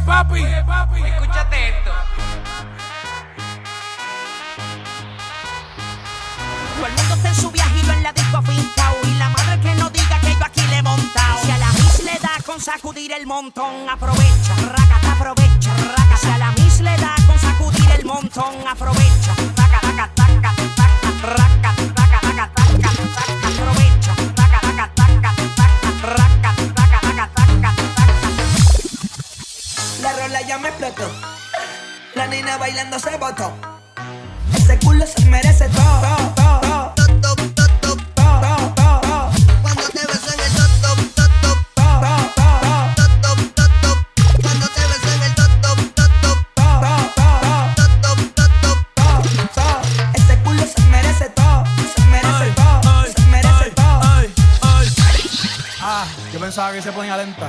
Oye, papi, oye, papi, escúchate esto. Todo el mundo está en su viaje y yo en la disco afincao Y la madre que no diga que yo aquí le he montado Si a la mis le da con sacudir el montón Aprovecha, raca, aprovecha, raca. Si a la mis le da con sacudir el montón Aprovecha, raca, raca, taca, taca, raca, raca, raca, taca, taca Aprovecha, ya me explotó. La nena bailando se botó. Ese culo se merece todo. todo, todo. Ah, pensaba que se ponía lenta.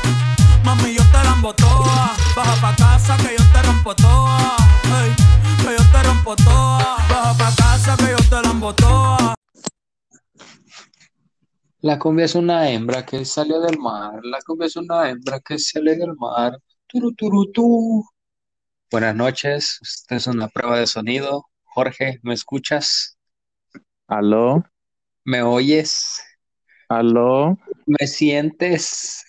Mami, yo te la embotoa. Baja pa' casa que yo te rompo toa. Ey, que yo te rompo toa. Baja pa' casa que yo te la embotoa. La cumbia es una hembra que salió del mar. La cumbia es una hembra que sale del mar. Turu, turu, tú. Buenas noches. Esta es una prueba de sonido. Jorge, ¿me escuchas? Aló, ¿Me oyes? aló. ¿Me sientes?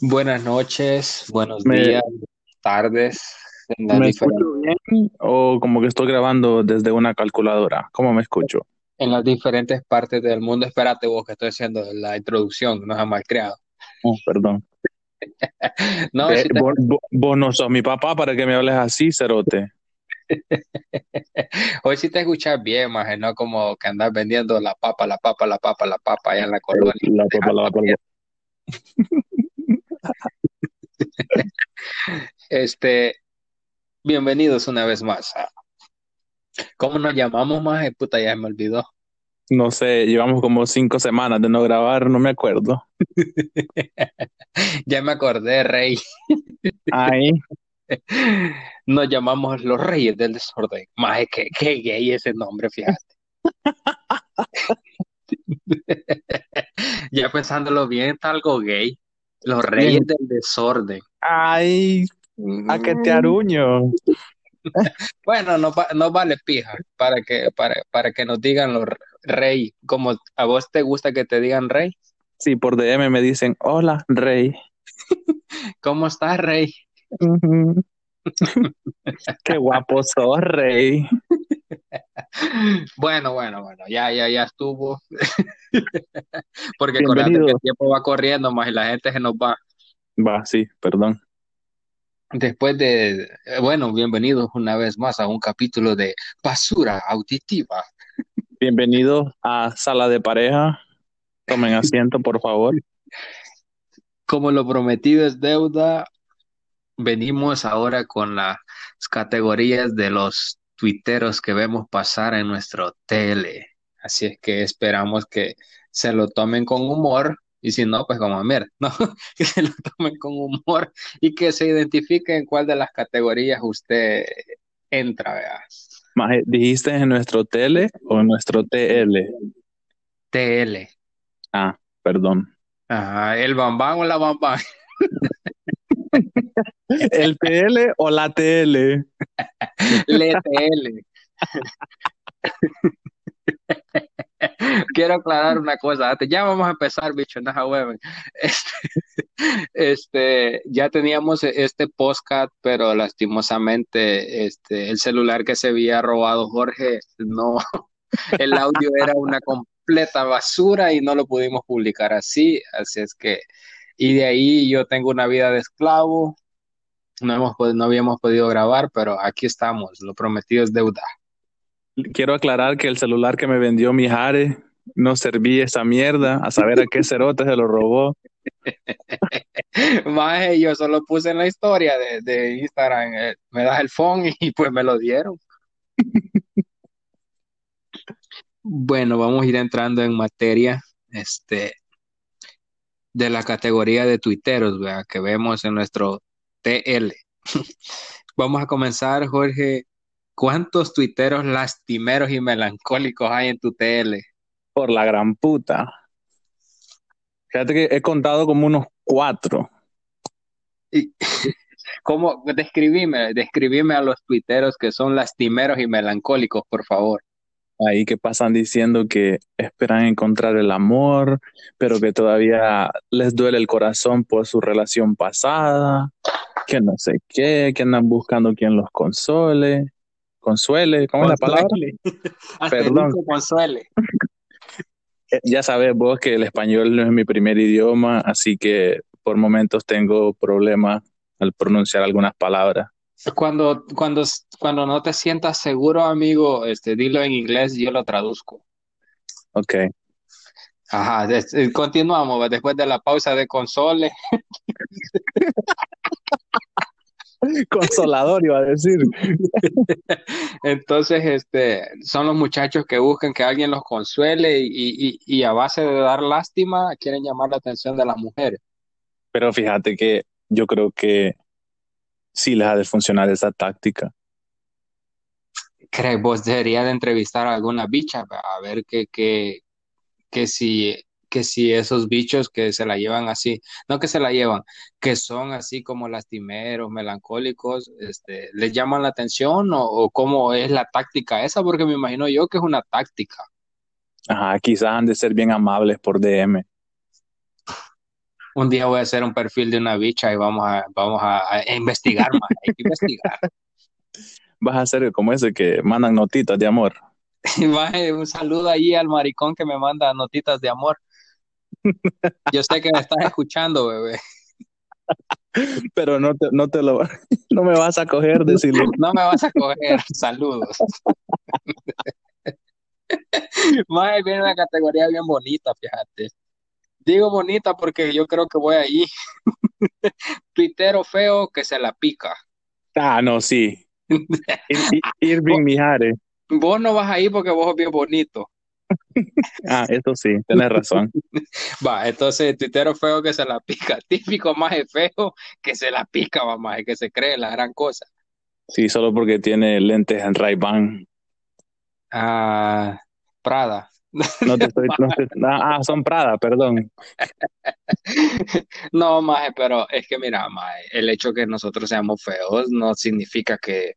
Buenas noches, buenos Me- días, tardes. ¿Me escucho bien o como que estoy grabando desde una calculadora? ¿Cómo me escucho? en las diferentes partes del mundo. Espérate vos que estoy haciendo la introducción, no mal creado. Oh, perdón. No, Eh, te- vos no sos mi papá para que me hables así, cerote. hoy sí te escuchas bien, maje, no como que andas vendiendo la papa, la papa, la papa, la papa allá en la colonia. La papa, la papa, Este, bienvenidos una vez más. a- ¿Cómo nos llamamos, maje? Puta, ya me olvidó. No sé, llevamos como cinco semanas de no grabar, no me acuerdo. Ya me acordé, Rey. Ay, Nos llamamos los Reyes del Desorden. Qué, qué gay ese nombre, fíjate. Ya pensándolo bien, está algo gay. Los Reyes del Desorden. ay, a que te aruño. Bueno, no, no vale pija para que, para, para que nos digan los rey. Como a vos te gusta que te digan rey. Sí, por DM me dicen, hola, rey. ¿Cómo estás, rey? Qué guapo sos, rey. Bueno, bueno, bueno, ya, ya, ya estuvo. Porque acuérdate que el tiempo va corriendo más y la gente se nos va. Va, sí, perdón. Después de, eh, bueno, bienvenidos una vez más a un capítulo de Basura Auditiva. Bienvenidos a Sala de Pareja. Tomen asiento, por favor. Como lo prometido es deuda, venimos ahora con las categorías de los tuiteros que vemos pasar en nuestro tele. Así es que esperamos que se lo tomen con humor y si no, pues como mierda, ¿no? Que se lo tomen con humor y que se identifique en cuál de las categorías usted entra. Maje, ¿dijiste en nuestro tele o en nuestro TL? TL. Ah, perdón. Ajá, el bambán o la bambán. ¿El TL o la TL? Le TL. Quiero aclarar una cosa. Ya vamos a empezar, bicho, no hueven. Este, este, ya teníamos este podcast, pero lastimosamente este, el celular que se había robado Jorge, no, el audio era una completa basura y no lo pudimos publicar así. Así es que, y de ahí yo tengo una vida de esclavo. No hemos, no habíamos podido grabar, pero aquí estamos. Lo prometido es deuda. Quiero aclarar que el celular que me vendió mi Jare no serví esa mierda, a saber a qué cerote se lo robó. Maje, yo solo puse en la historia de, de Instagram, eh, me das el phone y pues me lo dieron. Bueno, vamos a ir entrando en materia, este, de la categoría de tuiteros, ¿verdad? que vemos en nuestro TL. Vamos a comenzar, Jorge. ¿Cuántos tuiteros lastimeros y melancólicos hay en tu TL? Por la gran puta. Fíjate que he contado como unos cuatro. Y, ¿Cómo? Describime, describime a los tuiteros que son lastimeros y melancólicos, por favor. Ahí que pasan diciendo que esperan encontrar el amor, pero que todavía les duele el corazón por su relación pasada, que no sé qué, que andan buscando quien los console, consuele, ¿cómo es la palabra? Perdón. Consuele. Eh, Ya sabes vos que el español no es mi primer idioma, así que por momentos tengo problemas al pronunciar algunas palabras. Cuando, cuando, cuando no te sientas seguro, amigo, este, dilo en inglés, yo lo traduzco. Ok. Ajá, des- eh, continuamos después de la pausa de console. Consolador iba a decir. Entonces, este, son los muchachos que buscan que alguien los consuele y, y, y a base de dar lástima quieren llamar la atención de las mujeres. Pero fíjate que yo creo que sí les ha de funcionar esa táctica. ¿Crees vos deberías de entrevistar a alguna bicha a ver que, que, que si, que si esos bichos que se la llevan así, no que se la llevan, que son así como lastimeros, melancólicos, este, les llaman la atención o, o cómo es la táctica esa? Porque me imagino yo que es una táctica. Ajá, quizás han de ser bien amables por DM. Un día voy a hacer un perfil de una bicha y vamos a, vamos a, a investigar más, hay que investigar. Vas a ser como ese que mandan notitas de amor. Maje, un saludo ahí al maricón que me manda notitas de amor. Yo sé que me estás escuchando, bebé. Pero no te, no te lo, no me vas a coger, decirle. No me vas a coger. Saludos. Maje, viene una categoría bien bonita, fíjate. Digo bonita porque yo creo que voy ahí. Tuitero feo que se la pica. Ah, no, sí. Ir- Ir- Irving Mijares. Vos no vas ahí porque vos sos bien bonito. Ah, eso sí, tenés razón. Va, entonces, tuitero feo que se la pica. Típico maje feo que se la pica, maje, que se cree la gran cosa. Sí, solo porque tiene lentes en Ray-Ban. Ah, Prada. No te estoy, no te- ah, son Prada, perdón. No, maje, pero es que mira, maje, el hecho que nosotros seamos feos no significa que,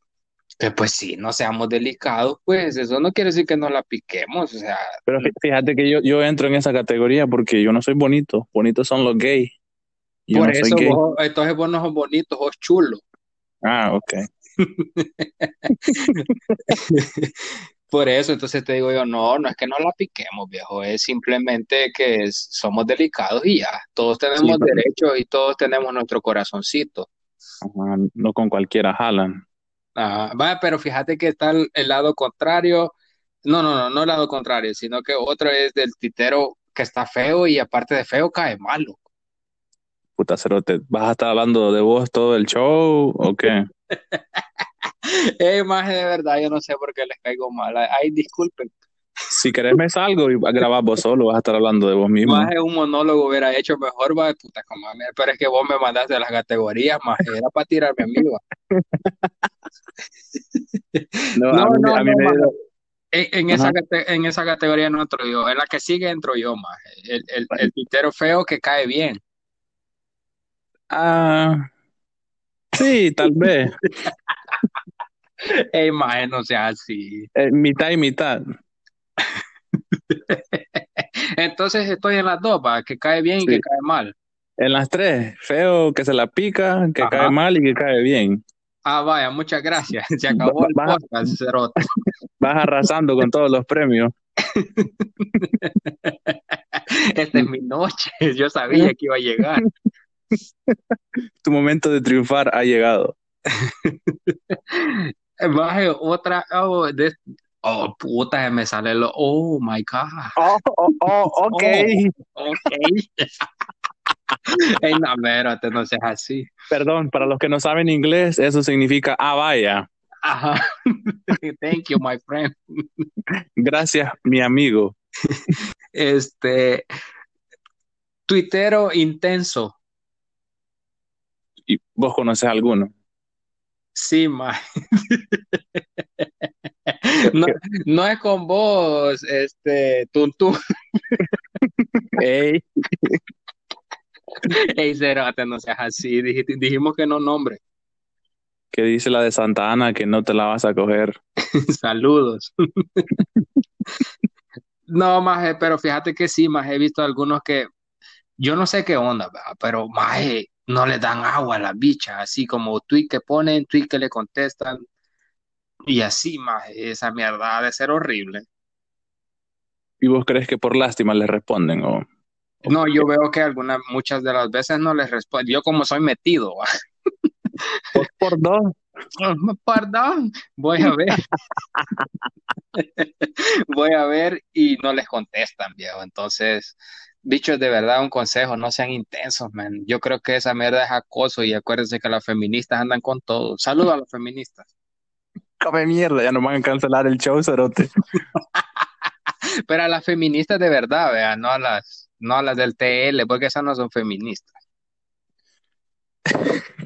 que, pues sí, no seamos delicados, pues eso no quiere decir que no la piquemos, o sea, Pero fí- fíjate que yo, yo entro en esa categoría porque yo no soy bonito. Bonitos son los gays. Yo por no soy eso gay. vos, entonces vos no sos bonito, sos chulo. Ah, ok. Por eso, entonces te digo yo, no, no es que no la piquemos, viejo, es simplemente que es- somos delicados y ya, todos tenemos Sí, derechos y todos tenemos nuestro corazoncito. Ajá, no con cualquiera jalan. Ajá. Vaya, pero fíjate que está el, el lado contrario, no, no, no, no el lado contrario, sino que otro es del titero que está feo y aparte de feo cae malo. Puta cerote, ¿vas a estar hablando de vos todo el show o qué? Eh, maje, de verdad, yo no sé por qué les caigo mal. Ay, disculpen. Si querés me salgo y grabas vos solo, vas a estar hablando de vos mismo. Maje, un monólogo hubiera hecho mejor, va, puta, como, pero es que vos me mandaste las categorías, maje, era para tirarme a mí. No, No, a mí, no, a mí no, me dio- En, en esa, en esa categoría no entro yo, en la que sigue entro yo, maje. El, el, el titero feo que cae bien. Ah, sí, tal vez. Ey, maje, no sea así. Eh, mitad y mitad. Entonces estoy en las dos, va, que cae bien y que cae mal. En las tres, feo, que se la pica, que Ajá. cae mal y que cae bien. Ah, vaya, muchas gracias. Se acabó el podcast, cerote. Vas arrasando con todos los premios. Esta es mi noche. Yo sabía que iba a llegar. Tu momento de triunfar ha llegado. Baje otra, oh, de- Oh, puta, me sale lo. Oh my God. Oh, oh, oh, ok. Ok. Ey, no, espérate, no seas así. Perdón, para los que no saben inglés, eso significa, ah, vaya. Ajá. Thank you, my friend. Gracias, mi amigo. Este. Tuitero intenso. ¿Y vos conoces alguno? Sí, ma. No, no es con vos, este, Tuntún. Ey, Ey, cerote, no seas así. Dij- dijimos que no nombre. que dice la de Santa Ana que no te la vas a coger. Saludos. No, maje, pero fíjate que sí, maje, he visto algunos que yo no sé qué onda, pero maje, no le dan agua a las bichas, así como tweet que ponen, tweet que le contestan, y así, maje, esa mierda ha de ser horrible. ¿Y vos crees que por lástima le responden? O, No, yo veo que algunas, muchas de las veces no les respondo. Yo como soy metido, por, por dos. Perdón, voy a ver. Voy a ver y no les contestan, viejo. Entonces, bichos, de verdad, un consejo, no sean intensos, man. Yo creo que esa mierda es acoso y acuérdense que las feministas andan con todo. Saludos a los feministas. Come mierda, ya nos van a cancelar el show, cerote. Pero a las feministas de verdad, vea, no a las, no a las del TL, porque esas no son feministas.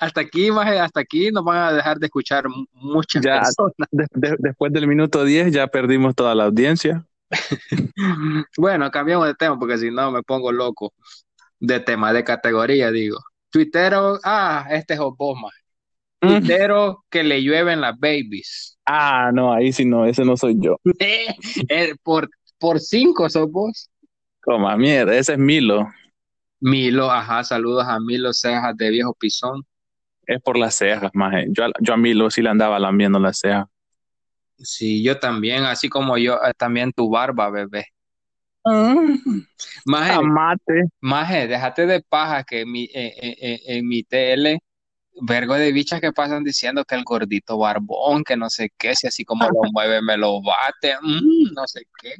Hasta aquí, maje, hasta aquí nos van a dejar de escuchar mu- muchas Ya. personas. De- de- después del minuto 10 ya perdimos toda la audiencia. Bueno, cambiamos de tema porque si no me pongo loco. De tema, de categoría, digo. Tuitero, ah, este es maje. Tuitero que le llueven las babies. Ah, no, ahí sí no, ese no soy yo. Eh, por, por cinco sos vos. Mierda, ese es Milo. Milo, ajá, saludos a Milo Cejas de Viejo Pisón. Es por las cejas, maje. Yo, a- yo a Milo sí le andaba lambiendo las cejas. Sí, yo también, así como yo, eh, también tu barba, bebé. Maje, Amate. maje, déjate de paja que en mi, eh, eh, eh, en mi TL, vergo de bichas que pasan diciendo que el gordito barbón, que no sé qué, si así como lo mueve me lo bate, mm, no sé qué.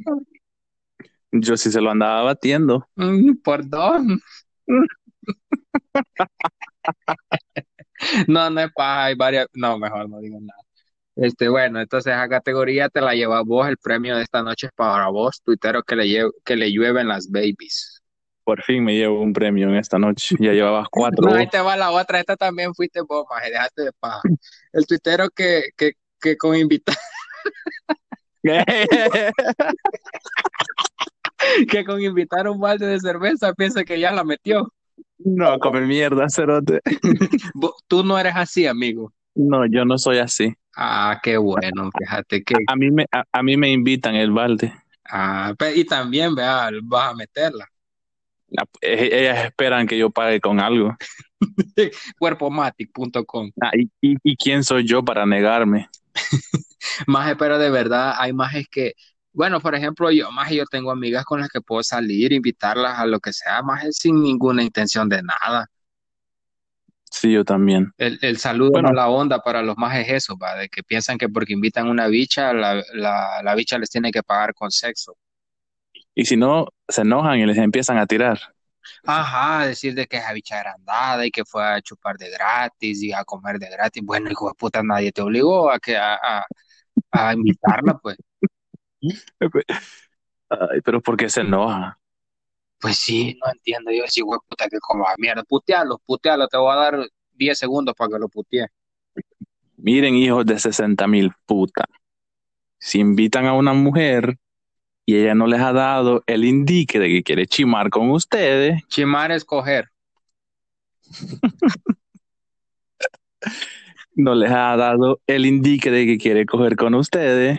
Yo sí se lo andaba batiendo. Mm, perdón. No, no es paja, hay varias, no, mejor no digo nada. Este, bueno, entonces esa categoría te la lleva vos, el premio de esta noche es para vos, tuitero que le, que le llueven las babies. Por fin me llevo un premio en esta noche. Ya llevabas cuatro. No, ahí te va la otra, esta también fuiste vos, maje, dejaste de paja. El tuitero que, que, que con invitados, que con invitar un balde de cerveza piensa que ya la metió. no, come mierda, cerote. Tú no eres así, amigo. No, yo no soy así. Ah, qué bueno, fíjate que, A mí me, a, a mí me invitan el balde. ah, y también, vea, vas a meterla. La- e- Ellas esperan que yo pague con algo. Cuerpomatic.com. Ah, y, y, ¿Y quién soy yo para negarme? Maje, pero de verdad hay majes que, bueno, por ejemplo, yo, maje, yo tengo amigas con las que puedo salir, invitarlas a lo que sea, maje, sin ninguna intención de nada. Sí, yo también. El, el saludo Bueno. no la onda para los majes eso, va, de que piensan que porque invitan una bicha, la, la, la bicha les tiene que pagar con sexo. Y si no, se enojan y les empiezan a tirar. Ajá, decir de que esa bicha agrandada y que fue a chupar de gratis y a comer de gratis. Bueno, hijo de puta, nadie te obligó a que a, a, a invitarla, pues. Ay, pero ¿por qué se enojan? Pues sí, no entiendo. Yo decía, güey, puta, que como mierda, putealo, putealo, te voy a dar 10 segundos para que lo putee. Miren, hijos de 60 mil puta. Si invitan a una mujer y ella no les ha dado el indique de que quiere chimar con ustedes, Chimar es coger. no les ha dado el indique de que quiere coger con ustedes,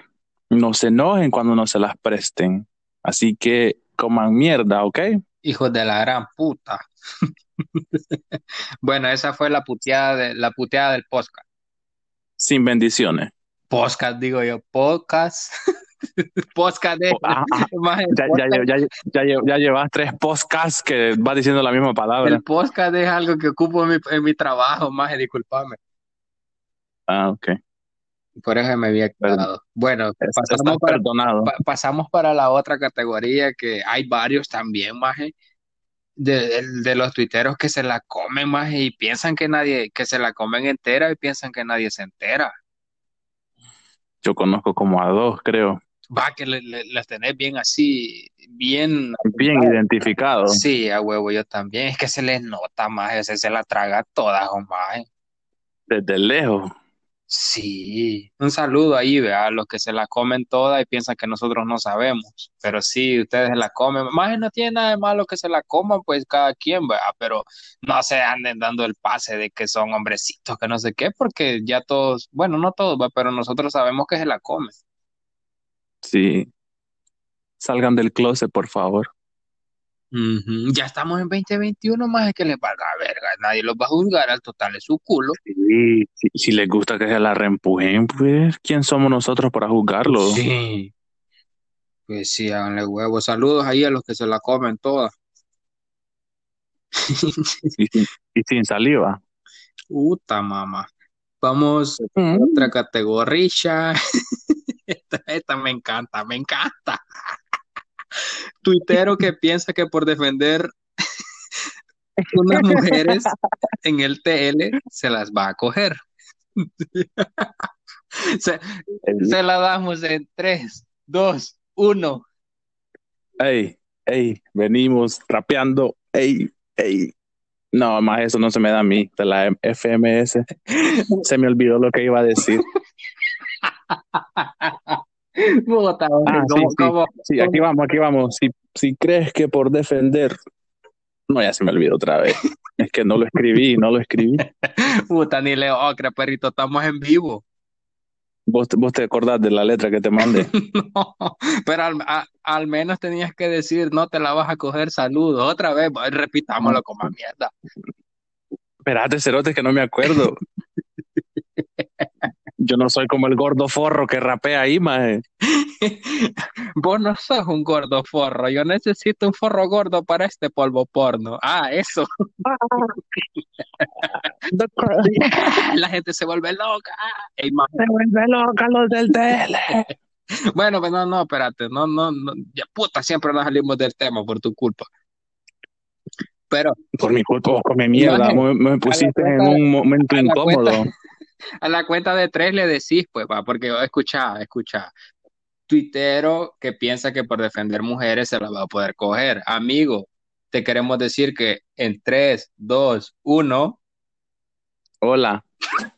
no se enojen cuando no se las presten. Así que coman mierda, ¿ok? Hijos de la gran puta. Bueno, esa fue la puteada de, la puteada del podcast. Sin bendiciones. Podcast, digo yo, podcast. Podcast de. Oh, ah, ah, Ya, ya, llevas tres podcasts que vas diciendo la misma palabra. El podcast es algo que ocupo en mi, en mi trabajo, más discúlpame. Ah, ok. Por eso me había quedado. Bueno, pasamos para, pa- pasamos para la otra categoría que hay varios también, maje, de, de- de los tuiteros que se la comen, maje, y piensan que nadie, que se la comen entera y piensan que nadie se entera. Yo conozco como a dos, creo. Va, que le- le- las tenés bien así, bien, Bien identificados. sí, a huevo, yo también, es que se les nota, maje, se, se la traga toda, maje. Desde lejos. Sí, un saludo ahí, vea, a los que se la comen toda y piensan que nosotros no sabemos, pero sí, ustedes la comen, más no tiene nada de malo que se la coman, pues cada quien, vea, pero no se anden dando el pase de que son hombrecitos, que no sé qué, porque ya todos, bueno, no todos, pero nosotros sabemos que se la comen. Sí. Salgan del closet, por favor. Ujú, Ya estamos en 2021, más es que les valga verga, nadie los va a juzgar, al total es su culo. Sí, si, si les gusta que se la reempujen, pues, ¿quién somos nosotros para juzgarlo? Sí, pues sí, háganle huevos, saludos ahí a los que se la comen toda. Y sin, y sin saliva. Puta mamá. Vamos a Mm. otra categoría. Esta, esta me encanta, me encanta. Tuitero que piensa que por defender unas mujeres en el TL se las va a coger. Se, la damos en 3, 2, 1. Ey, ey, venimos rapeando. Ey, ey. No, más eso no se me da a mí, de la FMS. Se me olvidó lo que iba a decir. Puta, Ah, sí, ¿cómo- sí. cómo- Sí, aquí vamos, aquí vamos. Si, si crees que por defender. No, ya se me olvidó otra vez. Es que no lo escribí, no lo escribí. Puta, ni leo ocra, perrito, estamos en vivo. ¿Vos, vos te acordás de la letra que te mandé? No, pero al, a- al menos tenías que decir, no te la vas a coger, saludos. Otra vez, repitámoslo como a mierda. Espérate, cerote, que no me acuerdo. Yo no soy como el gordo forro que rapea ahí, maje. Vos no sos un gordo forro, yo necesito un forro gordo para este polvo porno. Ah, eso. La gente se vuelve loca. Ey, Se vuelve loca los del tele. Bueno, pues no, no, espérate, no, no, no, ya puta, siempre nos salimos del tema por tu culpa. Pero Por mi culpa, vos come mierda. Me, me pusiste en un momento incómodo. cuenta- a la cuenta de tres le decís, pues, va, porque escucha, escucha. Tuitero que piensa que por defender mujeres se la va a poder coger. Amigo, te queremos decir que en 3, 2, 1, Hola,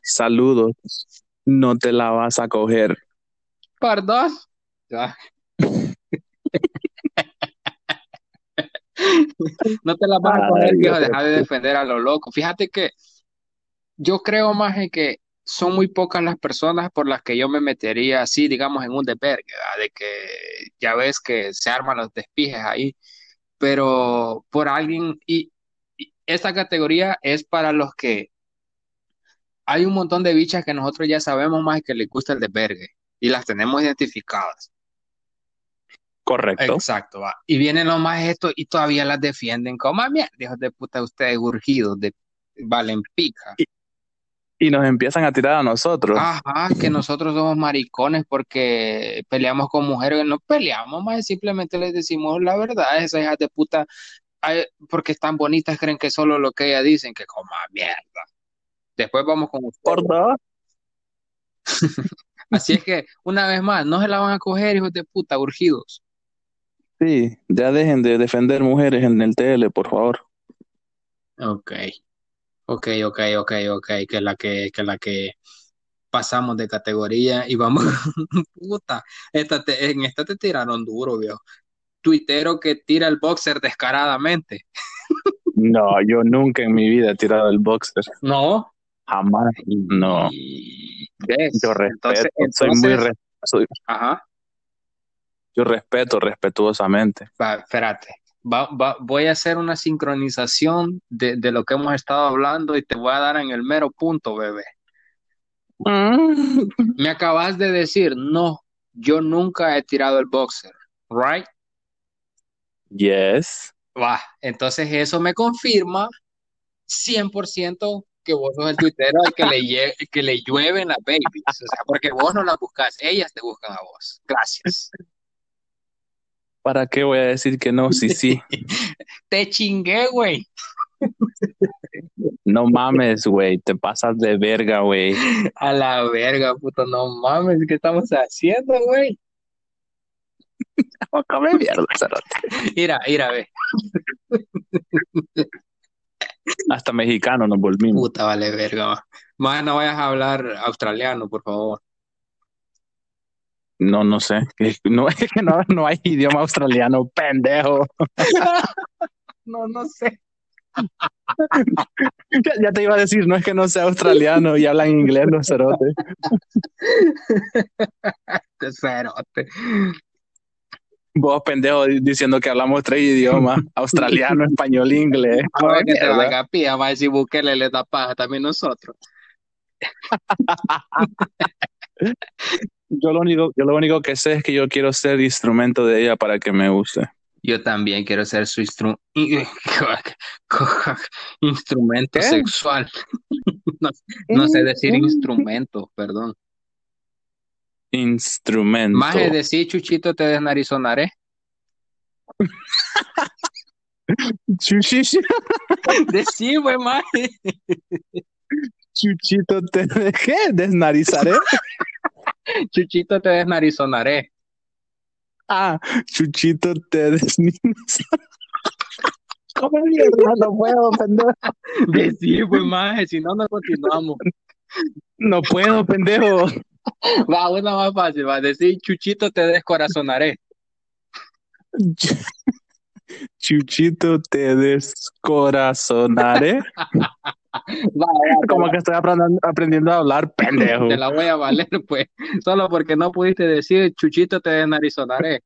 saludos. No te la vas a coger. por dos. No te la vas a coger, viejo, deja de defender a lo loco. Fíjate que yo creo más en que son muy pocas las personas por las que yo me metería así, digamos, en un desvergue, de que ya ves que se arman los despijes ahí, pero por alguien, y, y esta categoría es para los que hay un montón de bichas que nosotros ya sabemos más que les gusta el desvergue y las tenemos identificadas. Correcto. Exacto, va. Y vienen los más estos y todavía las defienden como "Ah, mierda, hijos de puta, ustedes urgidos de valen pica. Y nos empiezan a tirar a nosotros. Ajá, que nosotros somos maricones porque peleamos con mujeres, no peleamos más, simplemente les decimos la verdad, esas hijas de puta, porque están bonitas, creen que solo lo que ellas dicen, que coma mierda. Después vamos con ustedes. Así es que, una vez más, no se la van a coger, hijos de puta, urgidos. Sí, ya dejen de defender mujeres en el tele, por favor. Ok, ok, ok, ok, ok, que es la que, que es la que pasamos de categoría y vamos, puta, esta te- en esta te tiraron duro, viejo. Tuitero que tira el boxer descaradamente. No, yo nunca en mi vida he tirado el boxer. No. Jamás. No. Yo respeto. Entonces, soy muy entonces- re- soy- Ajá, yo respeto respetuosamente. va, espérate. Va- va- voy a hacer una sincronización de, de lo que hemos estado hablando y te voy a dar en el mero punto, bebé. Me acabas de decir, no, yo nunca he tirado el boxer, right? Yes. Va, entonces eso me confirma 100% que vos sos el tuitero al que le, lle- que le llueven las babies. O sea, porque vos no las buscas, ellas te buscan a vos. Gracias. ¿Para qué voy a decir que no? Sí, sí. Te chingué, güey. No mames, güey. Te pasas de verga, güey. A la verga, puto, no mames, ¿qué estamos haciendo, güey? Oh, come mierda, cerote. Mira, mira, ve. Hasta mexicano nos volvimos. Puta, vale, verga. Más no vayas a hablar australiano, por favor. No, no sé. No, es que no, no hay idioma australiano, pendejo. No, no sé. Ya, ya te iba a decir, no es que no sea australiano y hablan inglés los cerotes. Cerote. Vos, pendejo, di- diciendo que hablamos tres idiomas, australiano, español, inglés. A ver que te Mierda. valga pía, más si Bukele le da paja también nosotros. Yo lo único, yo lo único que sé es que yo quiero ser instrumento de ella para que me guste. Yo también quiero ser su instru- instrumento ¿Qué? sexual. No, no sé decir instrumento, perdón. Instrumento. Más es decir, Chuchito, te desnarizonaré. Chuchichi- Decí, güey, más. Chuchito, te dejé desnarizaré. Chuchito, te desnarizonaré. Ah, Chuchito, te desnarizaré. ¿Cómo mierda? No puedo, pendejo. Decí, güey, más. Si no, no continuamos. No puedo, pendejo. Va, una más fácil. Va a decir, Chuchito, te descorazonaré. Chuchito, te descorazonaré. Como que estoy aprendiendo, a hablar, pendejo. Te la voy a valer, pues. Solo porque no pudiste decir, Chuchito, te desnarizonaré.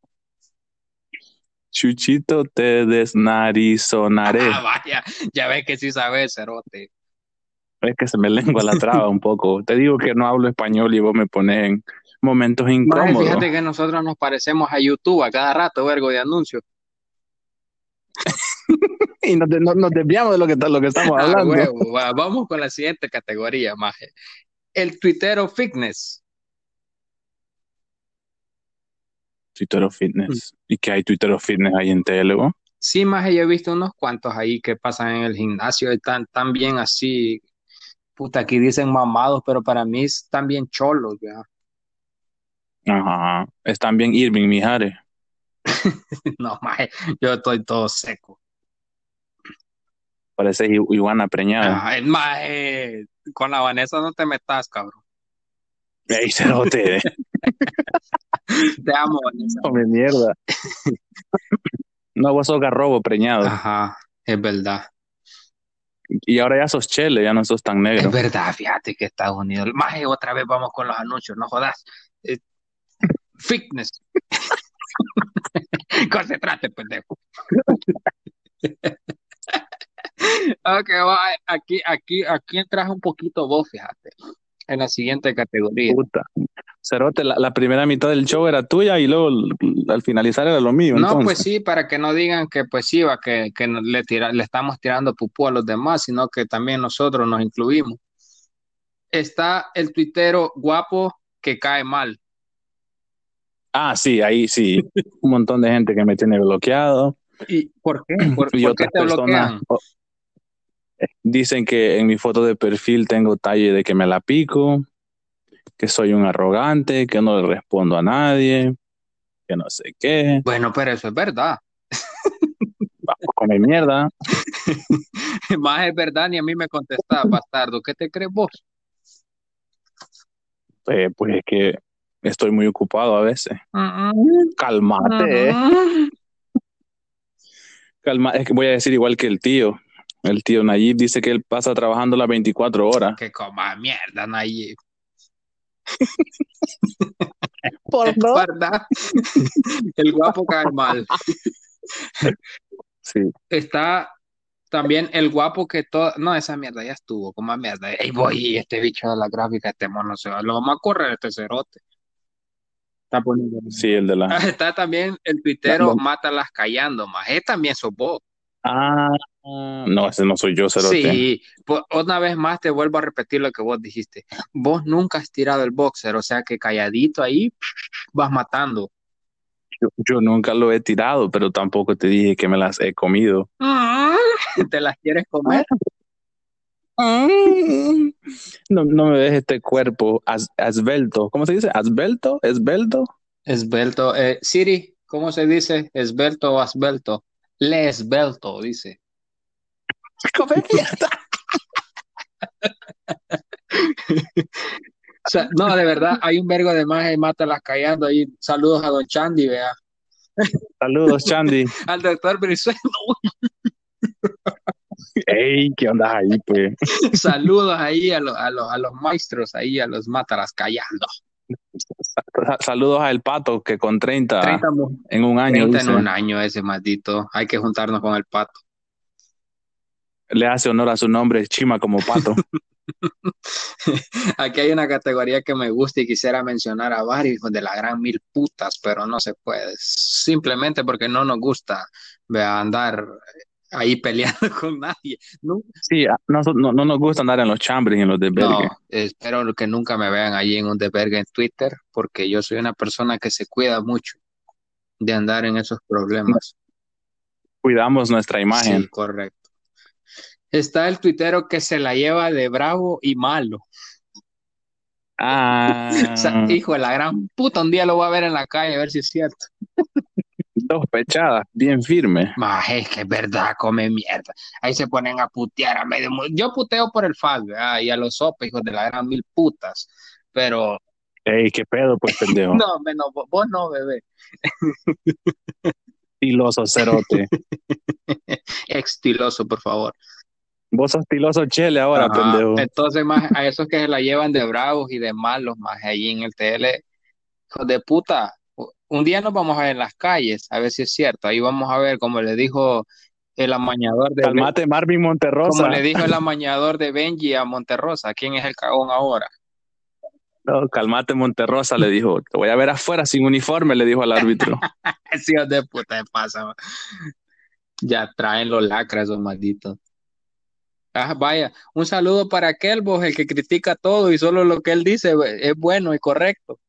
Chuchito, te desnarizonaré. Ah, vaya. Ya ves que sí sabes, cerote. Es que se me lengua la traba un poco. Te digo que no hablo español y vos me pones en momentos Maje, incómodos. fíjate que nosotros nos parecemos a YouTube a cada rato, vergo de anuncios. Y nos, nos- nos desviamos de lo que, lo que estamos Ah, hablando. huevo, va, vamos con la siguiente categoría, maje. El tuitero fitness. Twitter of Fitness. ¿Y qué hay Twitter of Fitness ahí en Telego? Sí, maje, yo he visto unos cuantos ahí que pasan en el gimnasio y están tan bien así. Puta, aquí dicen mamados, pero para mí están bien cholos, ya. Ajá. Están bien Irving Mijares. No, maje, yo estoy todo seco. Parece iguana preñada. Ay, maje, con la Vanessa no te metas, cabrón. ¡Ey, cerote! Te amo, Vanessa. Mierda. No, vos sos garrobo preñado. Ajá, es verdad. Y ahora ya sos chele, ya no sos tan Es negro. verdad, fíjate que Estados Unidos. Maje, otra vez vamos con los anuncios, no jodas. Eh, fitness. Concentrate, pendejo. Ok, va, aquí, aquí, aquí entras un poquito vos, fíjate, en la siguiente categoría. Puta. Cerote, la, la primera mitad del show era tuya y luego al finalizar era lo mío. No, entonces. pues sí, para que no digan que pues sí, va, que, le, tira- le estamos tirando pupú a los demás, sino que también nosotros nos incluimos. Está el tuitero guapo que cae mal. Ah, sí, ahí sí. Un montón de gente que me tiene bloqueado. ¿Y por qué? ¿Por, y por qué te bloquean? eh, dicen que en mi foto de perfil tengo talle de que me la pico, que soy un arrogante, que no le respondo a nadie, que no sé qué. Bueno, pero eso es verdad. Vamos a comer mierda. Más es verdad, ni a mí me contestaba, bastardo. ¿Qué te crees vos? Eh, pues es que estoy muy ocupado a veces. Mm, Calmate, eh. mm. Calma, es que voy a decir igual que el tío. El tío Nayib dice que él pasa trabajando las 24 horas. Que coma mierda, Nayib. ¿Por ¿Verdad? El guapo cae mal. Sí. Está también el guapo que todo. No, esa mierda ya estuvo, como mierda. Ey, voy, este bicho de la gráfica, este mono se va. Lo vamos a correr, este cerote. Está poniendo. Sí, el de la. Está también el tuitero. Mátalas callando, más. Es también sos vos. Ah, No, ese no soy yo, Cerote. Sí, po- una vez más te vuelvo a repetir lo que vos dijiste. Vos nunca has tirado el boxer, o sea que calladito ahí vas matando. Yo, yo nunca lo he tirado, pero tampoco te dije que me las he comido. ¿Te las quieres comer? No, no me ves este cuerpo as- asbelto. ¿Cómo se dice? ¿Asbelto? ¿Esbelto? Esbelto. Eh, Siri, ¿cómo se dice? ¿Esbelto o asbelto? Le esbelto, dice. Come mierda. O sea, no, de verdad, hay un vergo de más y mátalas callando ahí. Saludos a Don Chandy, vea. Saludos, Chandy. Al doctor Brizuela. Ey, ¿qué onda ahí, pues? Saludos ahí a, lo- a, los- a los maestros, ahí a los mátalas callando. Sa- Saludos a El Pato, que con 30, 30, mu- en un año 30 en un año ese maldito. Hay que juntarnos con el pato. le hace honor a su nombre, Chima como Pato. Aquí hay una categoría que me gusta y quisiera mencionar a varios hijos de la gran mil putas, pero no se puede. Simplemente porque no nos gusta andar ahí peleando con nadie. No, Sí, no, no, no nos gusta andar en los chambres y en los desvergues. no, espero que nunca me vean allí en un desvergue en Twitter, porque yo soy una persona que se cuida mucho de andar en esos problemas. Cuidamos nuestra imagen. Sí, correcto. Está el tuitero que se la lleva de bravo y malo. Ah, O sea, hijo de la gran puta, un día lo voy a ver en la calle a ver si es cierto. Dos pechadas, bien firme. Más es que es verdad, come mierda. Ahí se ponen a putear a medio mundo. Yo puteo por el FAS, ¿verdad? Y a los sopes, hijos de la gran mil putas. Pero Ey, qué pedo, pues, pendejo. no, menos vos, no, bebé. Tiloso cerote. Estiloso, por favor. Vos sos tiloso chele ahora, Ajá. pendejo. Entonces, más a esos que se la llevan de bravos y de malos, más allí en el TL, hijos de puta. Un día nos vamos a ver en las calles, a ver si es cierto. Ahí vamos a ver, como le dijo el amañador de Calmate, Marvin Monterrosa. como le dijo el amañador de Benji a Monterrosa, ¿quién es el cagón ahora? No, calmate, Monterrosa, le dijo. Te voy a ver afuera sin uniforme, le dijo al árbitro. Hijo de puta de pasa. Ya traen los lacras, esos malditos. Ah, vaya, un saludo para aquel vos, el que critica todo y solo lo que él dice es bueno y correcto.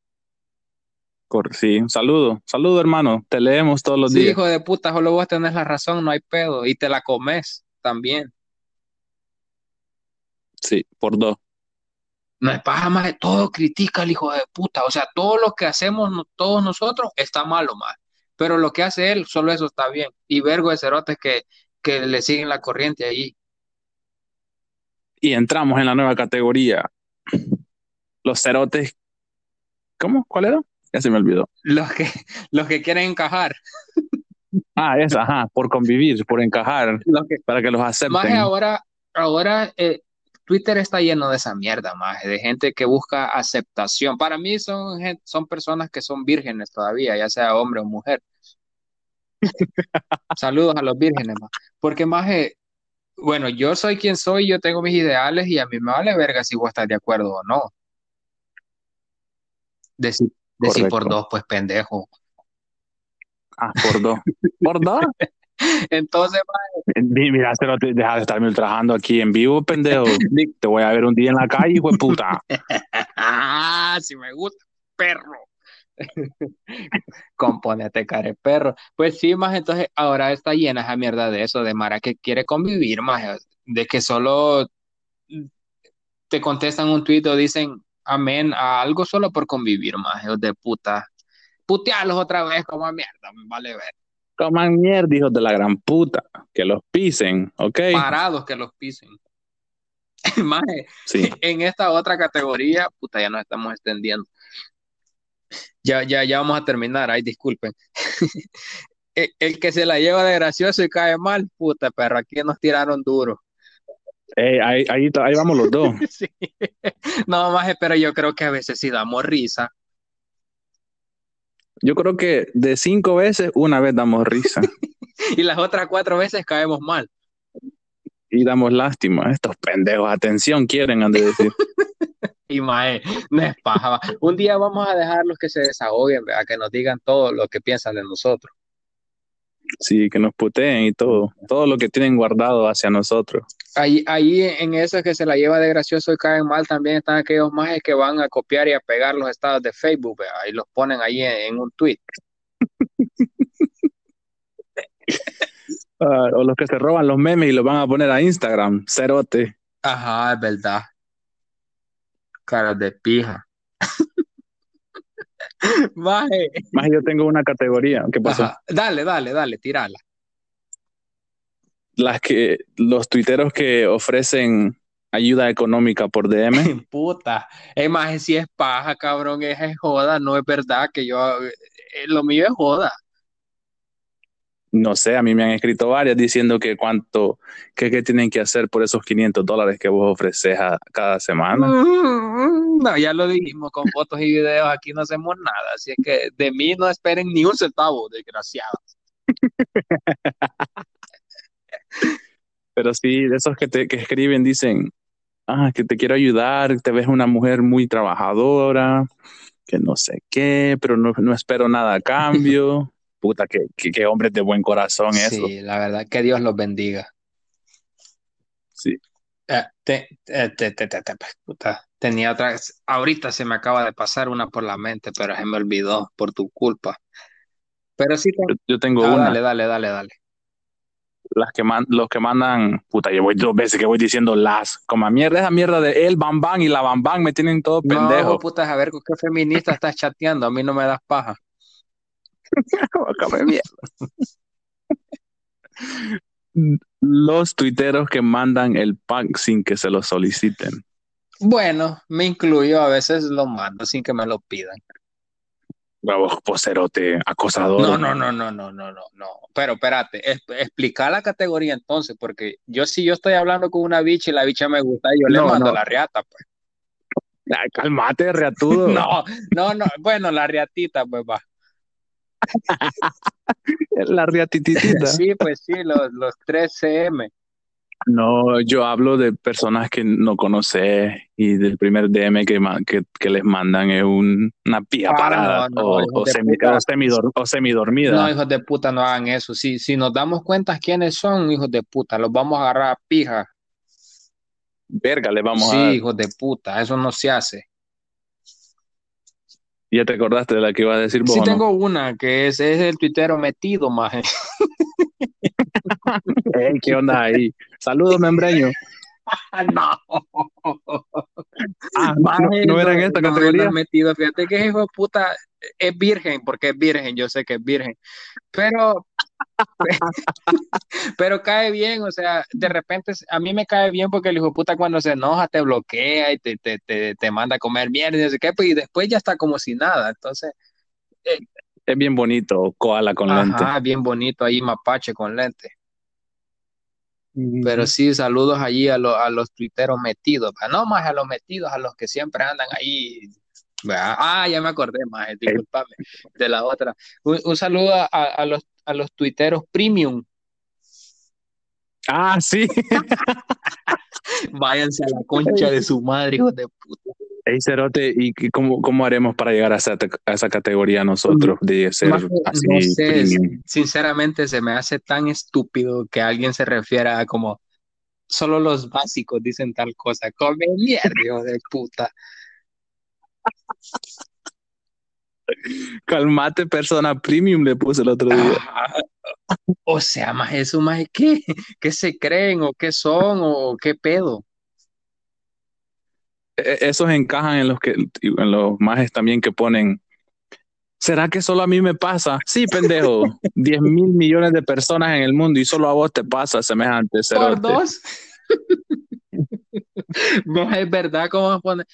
Cor- Sí, un saludo. Saludo, hermano. Te leemos todos los Sí, días. hijo de puta, solo vos tenés la razón, no hay pedo. Y te la comes también. Sí, por dos. No es paja más de todo critica al hijo de puta. O sea, todo lo que hacemos no- todos nosotros está malo, más. Pero lo que hace él, solo eso está bien. Y vergo de cerotes que, que le siguen la corriente ahí. Y entramos en la nueva categoría. Los cerotes. ¿Cómo? ¿Cuál era? Ya se me olvidó. Los que, los que quieren encajar. Ah, esa, ajá, por convivir, por encajar, que, para que los más acepten. ahora, ahora eh, Twitter está lleno de esa mierda, más de gente que busca aceptación. Para mí son, son personas que son vírgenes todavía, ya sea hombre o mujer. Saludos a los vírgenes, más. Porque más, bueno, yo soy quien soy, yo tengo mis ideales y a mí me vale verga si vos estás de acuerdo o no. Decir, decir por dos, pues pendejo. Ah, por dos. Por dos. Entonces, Mi- Mira, cerote, deja de estarme ultrajando aquí en vivo, pendejo. Te voy a ver un día en la calle, hijo de puta. Ah, si me gusta, perro. Componete, care perro. Pues sí, más entonces ahora está llena esa mierda de eso, de Mara que quiere convivir, más de que solo te contestan un tuit o dicen amén a algo solo por convivir, más de puta. Putearlos otra vez como mierda, me vale ver. Coman mierda, hijos de la gran puta. Que los pisen, ¿ok? Parados que los pisen. Maje, Sí. en esta otra categoría, puta, ya nos estamos extendiendo. Ya, ya, ya vamos a terminar, ay, disculpen. El, el que se la lleva de gracioso y cae mal, puta, pero aquí nos tiraron duro. Ey, ahí, ahí, ahí vamos los dos. Sí. No, más, pero yo creo que a veces sí damos risa. Yo creo que de cinco veces, una vez damos risa Y las otras cuatro veces caemos mal. y damos lástima. Estos pendejos, atención quieren, han de decir. Y mae, no es paja. Un día vamos a dejarlos que se desahoguen, ¿verdad? que nos digan todo lo que piensan de nosotros. Sí, que nos puteen y todo. Todo lo que tienen guardado hacia nosotros. Ahí, ahí en eso que se la lleva de gracioso y caen mal también están aquellos majes que van a copiar y a pegar los estados de Facebook vea, y los ponen ahí en, en un tweet. Ah, o los que se roban los memes y los van a poner a Instagram. Cerote. Ajá, es verdad. Caras de pija. Maje. Más yo tengo una categoría. ¿Qué pasó? Ajá. Dale, dale, dale, tirala. Las que, los tuiteros que ofrecen ayuda económica por DM. Puta. Es más, si es paja, cabrón, es, es joda, no es verdad que yo, eh, lo mío es joda. No sé, a mí me han escrito varias diciendo que cuánto, que qué tienen que hacer por esos 500 dólares que vos ofreces a cada semana. Mm, No, ya lo dijimos con fotos y videos, aquí no hacemos nada, así es que de mí no esperen ni un centavo, desgraciado. Pero sí, de esos que te que escriben dicen, ah, que te quiero ayudar, te ves una mujer muy trabajadora, que no sé qué, pero no, no espero nada a cambio. Puta, que, que, que hombres de buen corazón eso. Sí, la verdad, que Dios los bendiga. Sí. Eh, te- eh, te- te- te- te- puta, tenía otra, ahorita se me acaba de pasar una por la mente, pero se me olvidó por tu culpa. Pero sí, Yo, yo tengo Ah, una, dale, dale, dale, dale. las que man- los que mandan, puta, yo voy dos veces que voy diciendo las, como a mierda, esa mierda de el bam bam y la bam bam me tienen todo No, pendejo. puta, a ver con qué feminista estás chateando, a mí no me das paja. Mierda. Los tuiteros que mandan el pack sin que se lo soliciten. Bueno, me incluyo, a veces lo mando sin que me lo pidan. Bravo, pocerote, acosador. No, no, no, no, no, no, no, no. Pero espérate, es- explica la categoría entonces, porque yo si yo estoy hablando con una bicha y la bicha me gusta, yo le mando no. la riata, pues. Ay, cálmate, reatudo. No, no, no, bueno, la riatita, pues va. La riatititita. Sí, pues sí, los, los 3 CM. No, yo hablo de personas que no conoces y del primer DM que, que, que les mandan es un- una pía Ah, parada no, no, o, semi- puta. o semidor- o semidormida. No, hijos de puta, no hagan eso. Si, si nos damos cuenta quiénes son, hijos de puta, los vamos a agarrar a pija. Verga, le vamos sí, a dar. hijos de puta, eso no se hace. ¿Ya te acordaste de la que iba a decir vos? Sí no? tengo una, que es, es el tuitero metido, maje. Ey, ¿Qué onda ahí? Saludos, membreño. no. Ah, no, Maje, no era en esta no, no categoría. metido. Fíjate que hijo de puta es virgen, porque es virgen, yo sé que es virgen. Pero, pero cae bien, o sea, de repente a mí me cae bien porque el hijo puta cuando se enoja te bloquea y te, te, te, te manda a comer mierda y no sé qué, pues, y después ya está como si nada. Entonces, Es bien bonito, koala con lente. ajá, bien bonito ahí, mapache con lente. Pero sí, saludos allí a, lo- a los tuiteros metidos, no más a los metidos, a los que siempre andan ahí. Ah, ya me acordé más, discúlpame, de la otra. Un, un saludo a, a- los, a los tuiteros premium. Ah, sí. Váyanse a la concha de su madre, hijos de puta. Ey, Cerote, ¿y cómo, cómo haremos para llegar a esa, a esa categoría nosotros de ser Más- así no sé, sinceramente se me hace tan estúpido que alguien se refiera a como solo los básicos dicen tal cosa. Come mierda, hijo de puta. Calmate, persona premium, le puse el otro día. Ah, o sea, más eso, más ¿qué? ¿Qué se creen o qué son o qué pedo? E- Esos encajan en los que en los majes también que ponen. ¿Será que solo a mí me pasa? Sí, pendejo. 10 mil millones de personas en el mundo y solo a vos te pasa semejante Por dos. No es verdad cómo pone.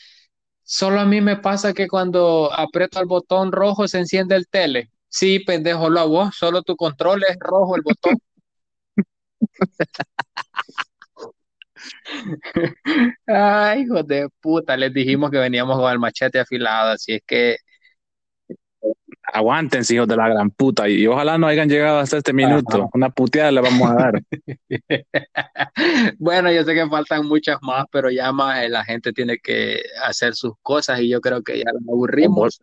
Solo a mí me pasa que cuando aprieto el botón rojo se enciende el tele. Sí, pendejo, lo a vos, solo tu control es rojo el botón. Ay, hijo de puta, les dijimos que veníamos con el machete afilado, así es que Aguántense, hijos de la gran puta. Y ojalá no hayan llegado hasta este minuto. Ajá. Una puteada le vamos a dar. Bueno, yo sé que faltan muchas más, pero ya más eh, la gente tiene que hacer sus cosas y yo creo que ya nos aburrimos.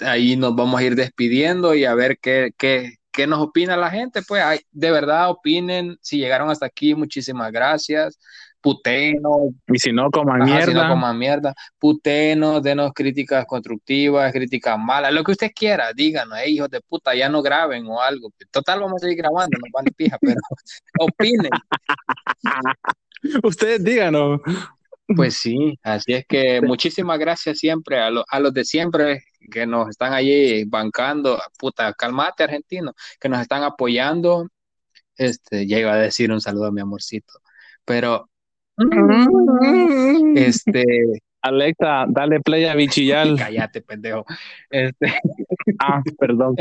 Ahí nos vamos a ir despidiendo y a ver qué, qué, qué nos opina la gente, pues ay, de verdad opinen, si llegaron hasta aquí, muchísimas gracias. Putenos, Y si no, coman Ajá, si no mierda. coman mierda. Putenos, denos críticas constructivas, críticas malas, lo que usted quiera, díganos, "Ey, hijos de puta, ya no graben o algo. Total, vamos a seguir grabando, nos vale pija, pero opinen. Ustedes díganos. Pues sí, así es que muchísimas gracias siempre a, lo- a los de siempre que nos están allí bancando. Puta, calmate, argentino, que nos están apoyando. Este, ya iba a decir un saludo a mi amorcito, pero este, Alexa, dale play a Bichillal. cállate, pendejo. Este, Ah, perdón.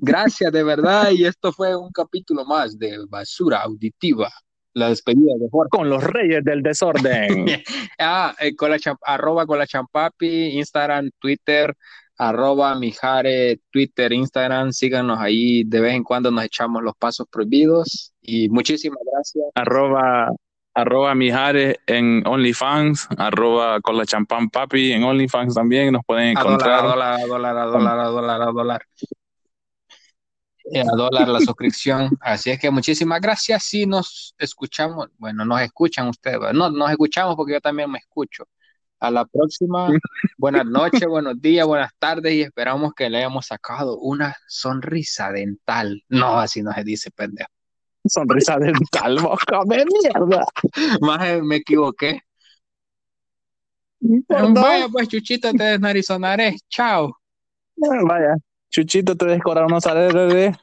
gracias de verdad, y esto fue un capítulo más de Basura Auditiva, la despedida de Jorge. Con los reyes del desorden. Ah, eh, con la arroba con la champapi, Instagram, Twitter, arroba mijare, Twitter, Instagram, síganos ahí, de vez en cuando nos echamos los pasos prohibidos y muchísimas gracias. arroba, arroba Mijares en OnlyFans, arroba con la champán papi en OnlyFans también nos pueden A dólar, encontrar. a dólar, a dólar, a dólar, a dólar, a dólar. Eh, a dólar la suscripción. Así es que muchísimas gracias. Si nos escuchamos, bueno, nos escuchan ustedes, no, nos escuchamos porque yo también me escucho. A la próxima, buenas noches, buenos días, buenas tardes y esperamos que le hayamos sacado una sonrisa dental. No, así no se dice, pendejo. Sonrisa dental, boca de mierda. Más eh, me equivoqué. Perdón. Vaya, pues, Chuchito, te desnarizonaré. Chao. Vaya, Chuchito te descora unos de